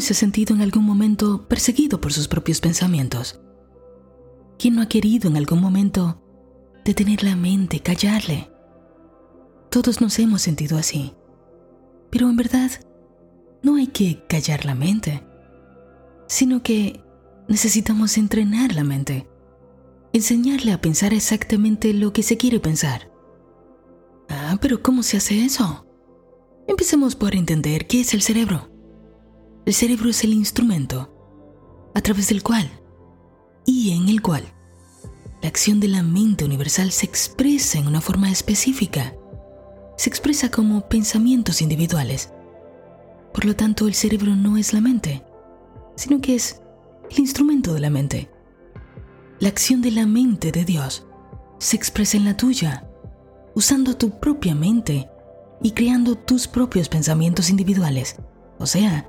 se ha sentido en algún momento perseguido por sus propios pensamientos? ¿Quién no ha querido en algún momento detener la mente, callarle? Todos nos hemos sentido así. Pero en verdad, no hay que callar la mente, sino que necesitamos entrenar la mente, enseñarle a pensar exactamente lo que se quiere pensar. Ah, pero ¿cómo se hace eso? Empecemos por entender qué es el cerebro. El cerebro es el instrumento a través del cual y en el cual la acción de la mente universal se expresa en una forma específica. Se expresa como pensamientos individuales. Por lo tanto, el cerebro no es la mente, sino que es el instrumento de la mente. La acción de la mente de Dios se expresa en la tuya, usando tu propia mente y creando tus propios pensamientos individuales. O sea,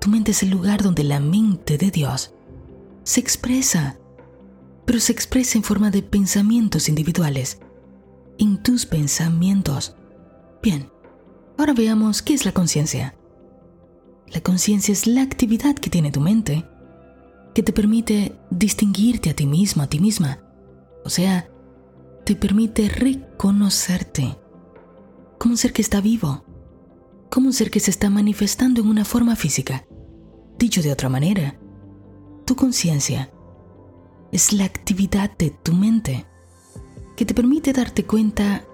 tu mente es el lugar donde la mente de Dios se expresa, pero se expresa en forma de pensamientos individuales, en tus pensamientos. Bien, ahora veamos qué es la conciencia. La conciencia es la actividad que tiene tu mente que te permite distinguirte a ti mismo, a ti misma. O sea, te permite reconocerte como un ser que está vivo, como un ser que se está manifestando en una forma física. Dicho de otra manera, tu conciencia es la actividad de tu mente que te permite darte cuenta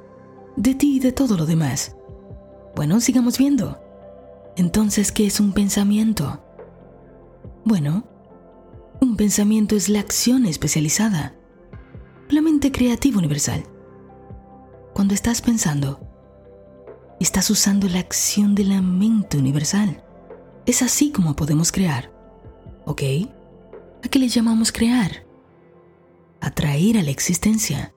de ti y de todo lo demás. Bueno, sigamos viendo. Entonces, ¿qué es un pensamiento? Bueno, un pensamiento es la acción especializada, la mente creativa universal. Cuando estás pensando, estás usando la acción de la mente universal. Es así como podemos crear. ¿Ok? ¿A qué le llamamos crear? Atraer a la existencia.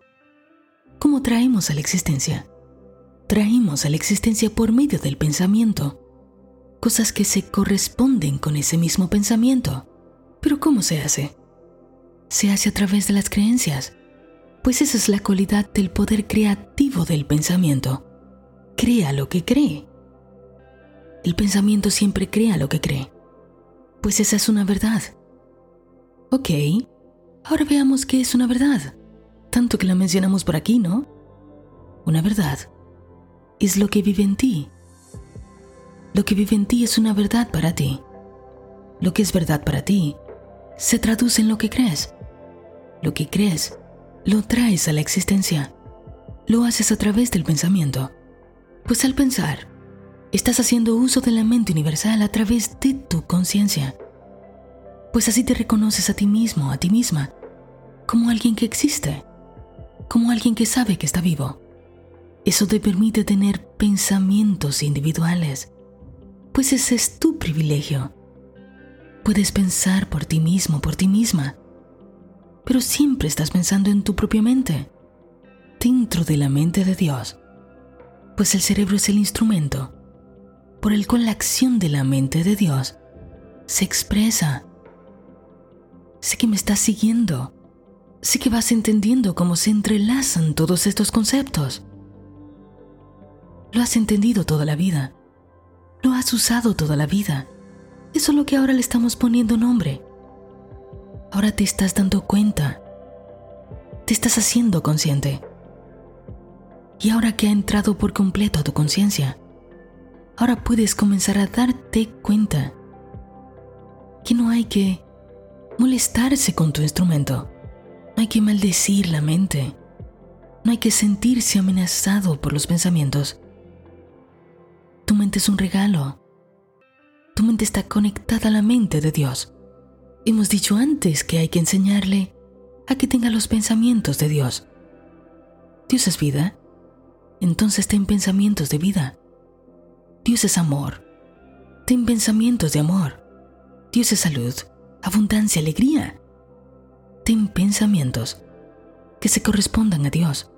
¿Cómo traemos a la existencia? Traemos a la existencia por medio del pensamiento. Cosas que se corresponden con ese mismo pensamiento. Pero ¿cómo se hace? Se hace a través de las creencias, pues esa es la cualidad del poder creativo del pensamiento. Crea lo que cree. El pensamiento siempre crea lo que cree, pues esa es una verdad. Ok, ahora veamos qué es una verdad, tanto que la mencionamos por aquí, ¿no? Una verdad es lo que vive en ti. Lo que vive en ti es una verdad para ti. Lo que es verdad para ti se traduce en lo que crees. Lo que crees, lo traes a la existencia. Lo haces a través del pensamiento. Pues al pensar, estás haciendo uso de la mente universal a través de tu conciencia. Pues así te reconoces a ti mismo, a ti misma, como alguien que existe, como alguien que sabe que está vivo. Eso te permite tener pensamientos individuales, pues ese es tu privilegio Puedes pensar por ti mismo, por ti misma, pero siempre estás pensando en tu propia mente, dentro de la mente de Dios, pues el cerebro es el instrumento por el cual la acción de la mente de Dios se expresa. Sé que me estás siguiendo, sé que vas entendiendo cómo se entrelazan todos estos conceptos. Lo has entendido toda la vida, lo has usado toda la vida es solo que ahora le estamos poniendo nombre. Ahora te estás dando cuenta. Te estás haciendo consciente. Y ahora que ha entrado por completo a tu conciencia, ahora puedes comenzar a darte cuenta que no hay que molestarse con tu instrumento. No hay que maldecir la mente. No hay que sentirse amenazado por los pensamientos. Tu mente es un regalo tu mente está conectada a la mente de Dios. Hemos dicho antes que hay que enseñarle a que tenga los pensamientos de Dios. Dios es vida, entonces ten pensamientos de vida. Dios es amor, ten pensamientos de amor. Dios es salud, abundancia, alegría. Ten pensamientos que se correspondan a Dios.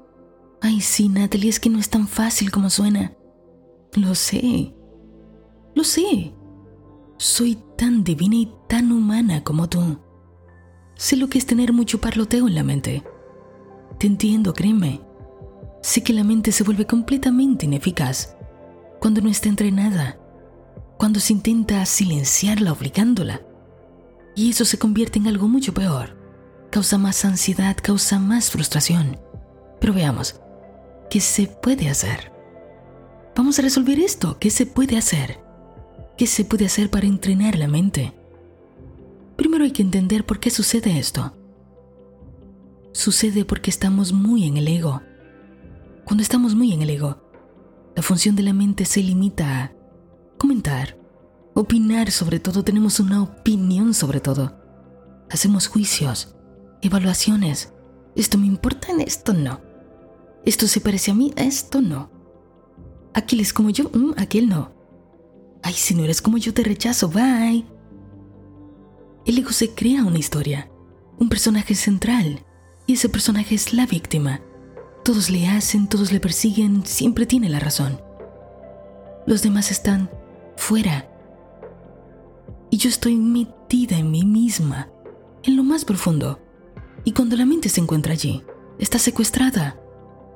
Ay, sí, Natalie, es que no es tan fácil como suena. Lo sé, lo sé. Soy tan divina y tan humana como tú. Sé lo que es tener mucho parloteo en la mente. Te entiendo, créeme. Sé que la mente se vuelve completamente ineficaz cuando no está entrenada. cuando se intenta silenciarla obligándola. Y eso se convierte en algo mucho peor. Causa más ansiedad, causa más frustración. Pero veamos, ¿qué se puede hacer? Vamos a resolver esto. ¿Qué se puede hacer? ¿Qué se puede hacer para entrenar la mente? Primero hay que entender por qué sucede esto. Sucede porque estamos muy en el ego. Cuando estamos muy en el ego, la función de la mente se limita a comentar, opinar sobre todo, tenemos una opinión sobre todo. Hacemos juicios, evaluaciones. Esto me importa, en esto no. Esto se parece a mí, esto no. Aquel es como yo, mm, aquel no. Ay, si no eres como yo te rechazo, bye. El ego se crea una historia, un personaje central, y ese personaje es la víctima. Todos le hacen, todos le persiguen, siempre tiene la razón. Los demás están fuera. Y yo estoy metida en mí misma, en lo más profundo. Y cuando la mente se encuentra allí, está secuestrada.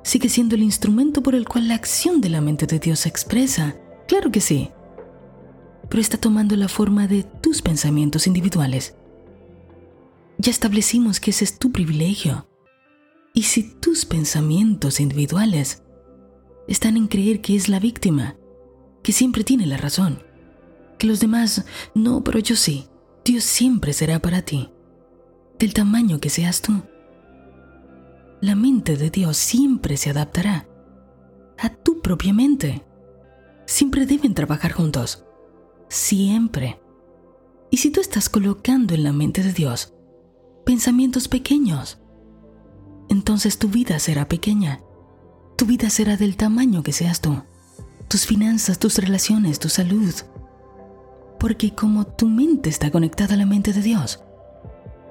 Sigue siendo el instrumento por el cual la acción de la mente de Dios se expresa. Claro que sí. Pero está tomando la forma de tus pensamientos individuales. Ya establecimos que ese es tu privilegio. Y si tus pensamientos individuales están en creer que es la víctima, que siempre tiene la razón. Que los demás, no, pero yo sí. Dios siempre será para ti, del tamaño que seas tú. La mente de Dios siempre se adaptará a tu propia mente. Siempre deben trabajar juntos. Siempre. Y si tú estás colocando en la mente de Dios pensamientos pequeños, entonces tu vida será pequeña. Tu vida será del tamaño que seas tú tus finanzas, tus relaciones, tu salud. Porque como tu mente está conectada a la mente de Dios,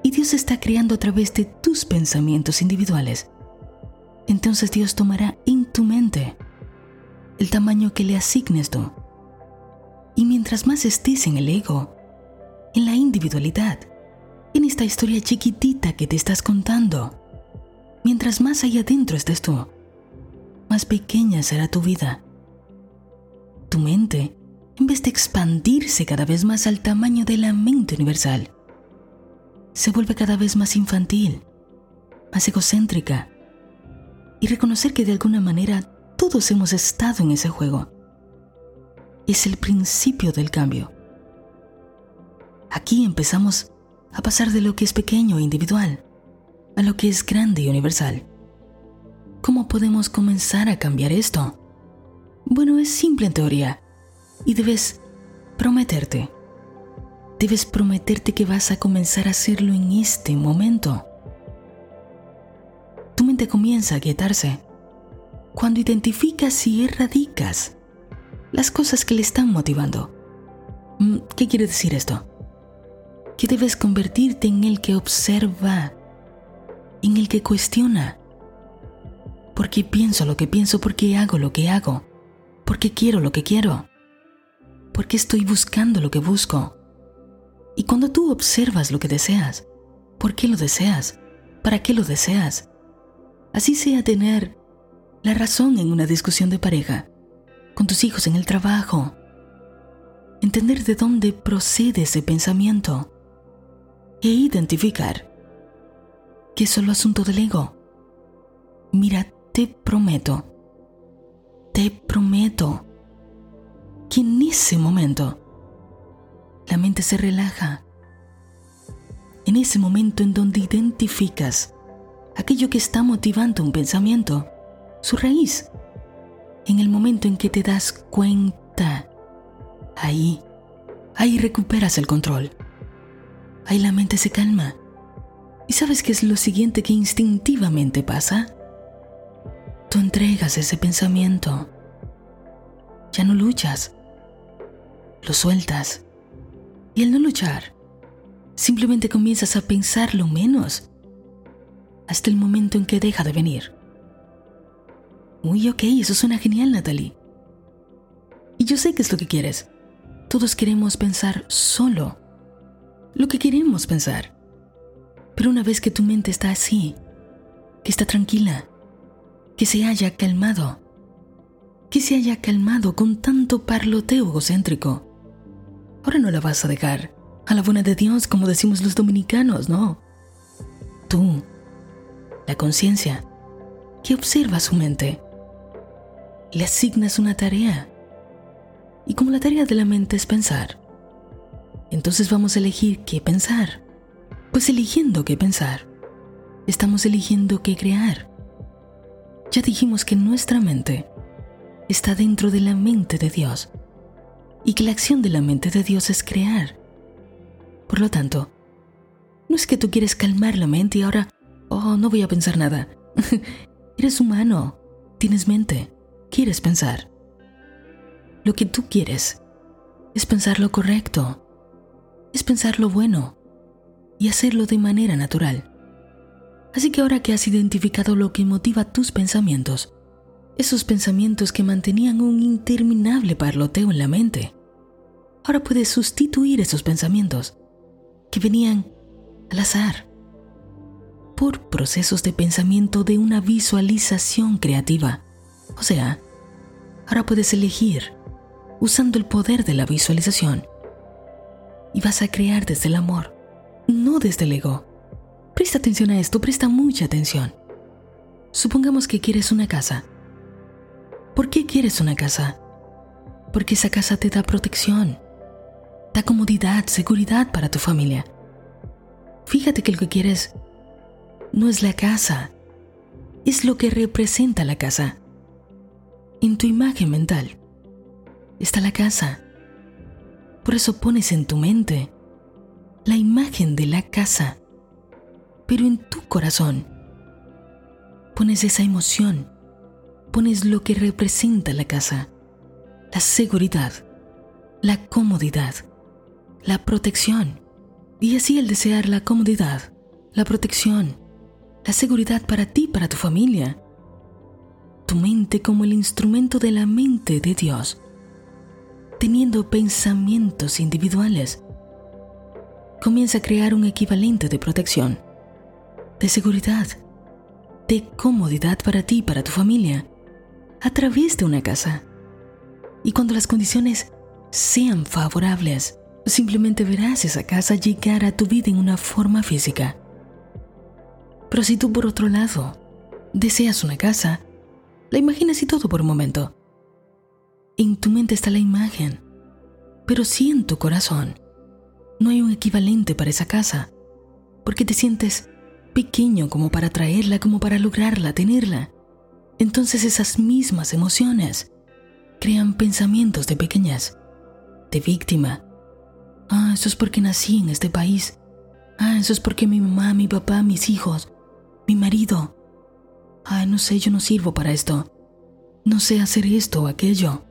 y Dios está creando a través de tus pensamientos individuales, entonces Dios tomará en tu mente el tamaño que le asignes tú. Y mientras más estés en el ego, en la individualidad, en esta historia chiquitita que te estás contando, mientras más allá adentro estés tú, más pequeña será tu vida tu mente, en vez de expandirse cada vez más al tamaño de la mente universal, se vuelve cada vez más infantil, más egocéntrica, y reconocer que de alguna manera todos hemos estado en ese juego. Es el principio del cambio. Aquí empezamos a pasar de lo que es pequeño e individual a lo que es grande y universal. ¿Cómo podemos comenzar a cambiar esto? Bueno, es simple en teoría. Y debes prometerte. Debes prometerte que vas a comenzar a hacerlo en este momento. Tu mente comienza a quietarse cuando identificas y erradicas las cosas que le están motivando. Mm, ¿Qué quiere decir esto? Que debes convertirte en el que observa, en el que cuestiona. ¿Por qué pienso lo que pienso? ¿Por qué hago lo que hago? porque quiero lo que quiero, porque estoy buscando lo que busco. Y cuando tú observas lo que deseas, ¿por qué lo deseas? ¿Para qué lo deseas? Así sea tener la razón en una discusión de pareja, con tus hijos en el trabajo, entender de dónde procede ese pensamiento e identificar que es solo asunto del ego. Mira, te prometo te prometo que en ese momento la mente se relaja. En ese momento en donde identificas aquello que está motivando un pensamiento, su raíz. En el momento en que te das cuenta, ahí, ahí recuperas el control. Ahí la mente se calma. ¿Y sabes qué es lo siguiente que instintivamente pasa? Tú entregas ese pensamiento. Ya no luchas. Lo sueltas. Y al no luchar, simplemente comienzas a pensarlo menos hasta el momento en que deja de venir. Uy, ok, eso suena genial, Natalie. Y yo sé que es lo que quieres. Todos queremos pensar solo. Lo que queremos pensar. Pero una vez que tu mente está así, que está tranquila, que se haya calmado, que se haya calmado con tanto parloteo egocéntrico, Ahora no la vas a dejar a la buena de Dios, como decimos los dominicanos, no. Tú, la conciencia, que observa su mente, le asignas una tarea. Y como la tarea de la mente es pensar, entonces vamos a elegir qué pensar. Pues eligiendo qué pensar, estamos eligiendo qué crear. Ya dijimos que nuestra mente está dentro de la mente de Dios y que la acción de la mente de Dios es crear. Por lo tanto, no es que tú quieres calmar la mente y ahora, oh, no voy a pensar nada. Eres humano, tienes mente, quieres pensar. Lo que tú quieres es pensar lo correcto, es pensar lo bueno y hacerlo de manera natural. Así que ahora que has identificado lo que motiva tus pensamientos, esos pensamientos que mantenían un interminable parloteo en la mente, ahora puedes sustituir esos pensamientos que venían al azar por procesos de pensamiento de una visualización creativa. O sea, ahora puedes elegir usando el poder de la visualización y vas a crear desde el amor, no desde el ego. Presta atención a esto, presta mucha atención. Supongamos que quieres una casa. ¿Por qué quieres una casa? Porque esa casa te da protección, da comodidad, seguridad para tu familia. Fíjate que lo que quieres no es la casa, es lo que representa la casa. En tu imagen mental está la casa. Por eso pones en tu mente la imagen de la casa. Pero en tu corazón pones esa emoción, pones lo que representa la casa, la seguridad, la comodidad, la protección, y así el desear la comodidad, la protección, la seguridad para ti, para tu familia, tu mente como el instrumento de la mente de Dios, teniendo pensamientos individuales, comienza a crear un equivalente de protección de seguridad, de comodidad para ti y para tu familia, a través de una casa. Y cuando las condiciones sean favorables, simplemente verás esa casa llegar a tu vida en una forma física. Pero si tú por otro lado deseas una casa, la imaginas y todo por un momento. En tu mente está la imagen, pero si en tu corazón no hay un equivalente para esa casa, porque te sientes pequeño como para traerla, como para lograrla, tenerla. Entonces esas mismas emociones crean pensamientos de pequeñas, de víctima. Ah, eso es porque nací en este país. Ah, eso es porque mi mamá, mi papá, mis hijos, mi marido. Ay, no sé, yo no sirvo para esto. No sé hacer esto o aquello.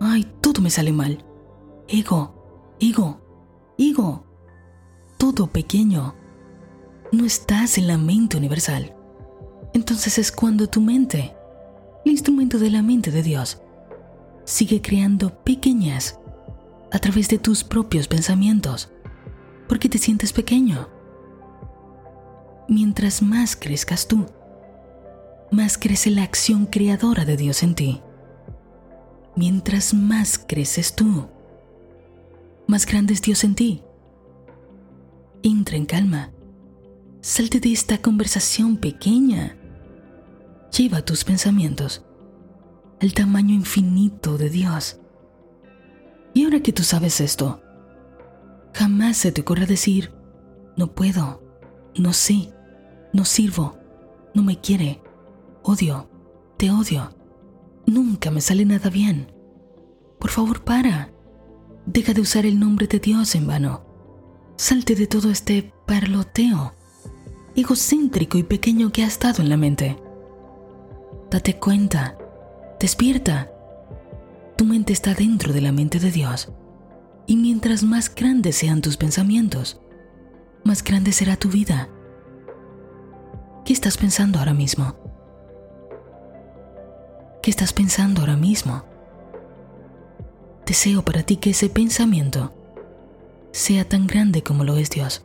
Ay, todo me sale mal. Ego, ego, ego. Todo pequeño no estás en la mente universal. Entonces es cuando tu mente, el instrumento de la mente de Dios, sigue creando pequeñas a través de tus propios pensamientos, porque te sientes pequeño. Mientras más crezcas tú, más crece la acción creadora de Dios en ti. Mientras más creces tú, más grande es Dios en ti. Entra en calma Salte de esta conversación pequeña. Lleva tus pensamientos al tamaño infinito de Dios. Y ahora que tú sabes esto, jamás se te ocurra decir, no puedo, no sé, no sirvo, no me quiere, odio, te odio, nunca me sale nada bien. Por favor, para. Deja de usar el nombre de Dios en vano. Salte de todo este parloteo egocéntrico y pequeño que ha estado en la mente. Date cuenta, despierta. Tu mente está dentro de la mente de Dios. Y mientras más grandes sean tus pensamientos, más grande será tu vida. ¿Qué estás pensando ahora mismo? ¿Qué estás pensando ahora mismo? Deseo para ti que ese pensamiento sea tan grande como lo es Dios